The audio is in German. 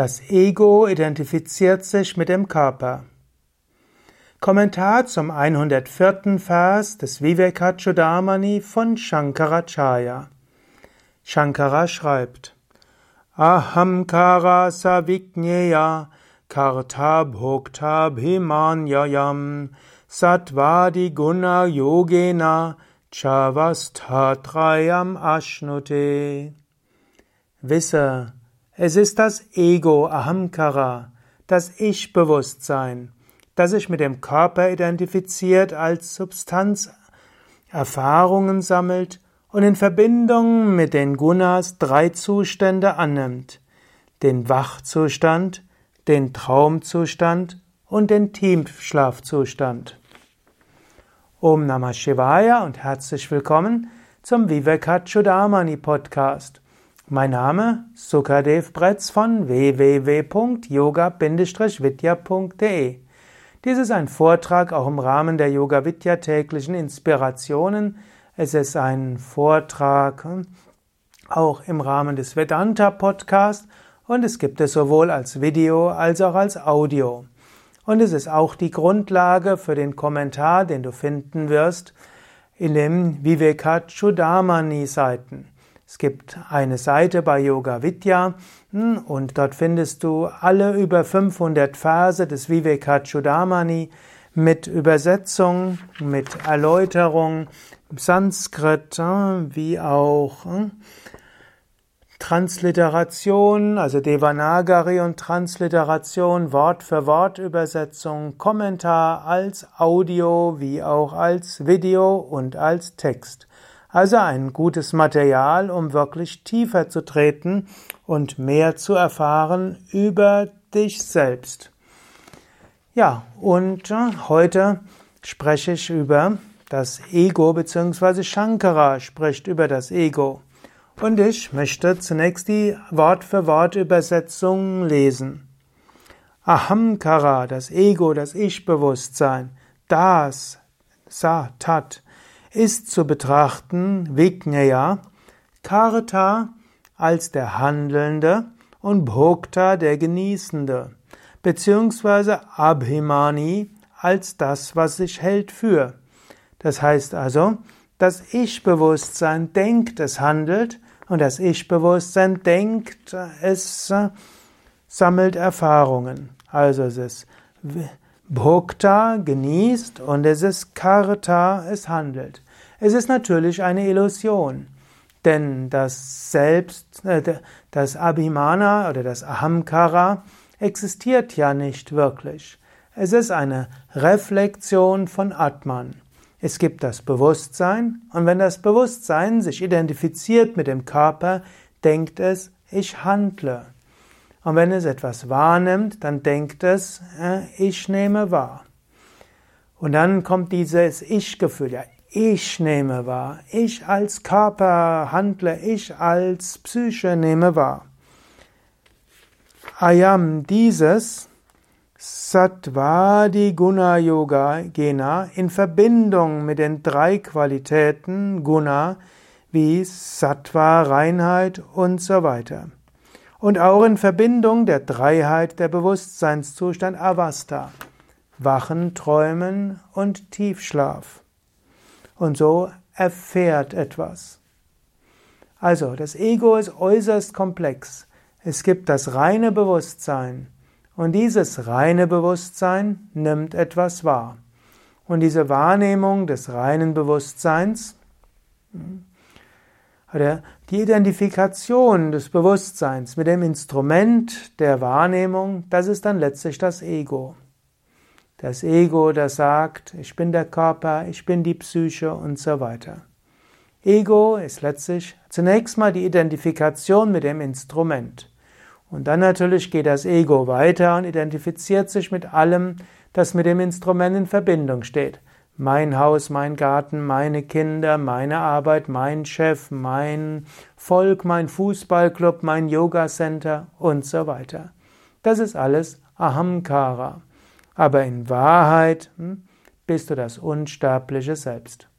Das Ego identifiziert sich mit dem Körper. Kommentar zum 104. Vers des Vivekachudamani von Shankaracharya. Shankara schreibt Ahamkara savigneya karta bhokta bhimanyayam satvadi guna yogena chavastatrayam ashnute. Wisse, es ist das Ego, Ahamkara, das Ich-Bewusstsein, das sich mit dem Körper identifiziert, als Substanz Erfahrungen sammelt und in Verbindung mit den Gunas drei Zustände annimmt. Den Wachzustand, den Traumzustand und den Tiefschlafzustand. Om Namah Shivaya und herzlich willkommen zum Vivekachudamani Podcast. Mein Name Sukadev Bretz von www.yoga-vidya.de. Dies ist ein Vortrag auch im Rahmen der Yoga Vidya täglichen Inspirationen. Es ist ein Vortrag hm, auch im Rahmen des Vedanta Podcast und es gibt es sowohl als Video als auch als Audio. Und es ist auch die Grundlage für den Kommentar, den du finden wirst in den Vivekachudamani Seiten. Es gibt eine Seite bei Yoga Vidya hm, und dort findest du alle über 500 Verse des Vivekachudamani mit Übersetzung, mit Erläuterung, Sanskrit, hm, wie auch hm, Transliteration, also Devanagari und Transliteration, Wort für Wort Übersetzung, Kommentar als Audio wie auch als Video und als Text. Also ein gutes Material, um wirklich tiefer zu treten und mehr zu erfahren über dich selbst. Ja, und äh, heute spreche ich über das Ego, beziehungsweise Shankara spricht über das Ego. Und ich möchte zunächst die Wort-für-Wort-Übersetzung lesen. Ahamkara, das Ego, das Ich-Bewusstsein, das, Sa, Tat, ist zu betrachten Vigneya, Karta als der Handelnde und Bhokta der Genießende, beziehungsweise Abhimani als das, was sich hält für. Das heißt also, das Ich-Bewusstsein denkt, es handelt, und das Ich-Bewusstsein denkt, es sammelt Erfahrungen. Also es ist Bhokta genießt und es ist Karta, es handelt. Es ist natürlich eine Illusion, denn das Selbst, äh, das Abhimana oder das Ahamkara existiert ja nicht wirklich. Es ist eine Reflexion von Atman. Es gibt das Bewusstsein und wenn das Bewusstsein sich identifiziert mit dem Körper, denkt es, ich handle. Und wenn es etwas wahrnimmt, dann denkt es, äh, ich nehme wahr. Und dann kommt dieses Ich-Gefühl, ja, ich nehme wahr, ich als Körper handle, ich als Psyche nehme wahr. Ayam dieses Satvadi Guna Yoga Gena in Verbindung mit den drei Qualitäten Guna wie Sattva, Reinheit und so weiter und auch in Verbindung der Dreiheit der Bewusstseinszustand Avasta, Wachen, Träumen und Tiefschlaf. Und so erfährt etwas. Also, das Ego ist äußerst komplex. Es gibt das reine Bewusstsein und dieses reine Bewusstsein nimmt etwas wahr. Und diese Wahrnehmung des reinen Bewusstseins hm, oder die Identifikation des Bewusstseins mit dem Instrument der Wahrnehmung, das ist dann letztlich das Ego. Das Ego, das sagt, ich bin der Körper, ich bin die Psyche und so weiter. Ego ist letztlich zunächst mal die Identifikation mit dem Instrument. Und dann natürlich geht das Ego weiter und identifiziert sich mit allem, das mit dem Instrument in Verbindung steht. Mein Haus, mein Garten, meine Kinder, meine Arbeit, mein Chef, mein Volk, mein Fußballclub, mein Yoga Center und so weiter. Das ist alles Ahamkara. Aber in Wahrheit hm, bist du das unsterbliche Selbst.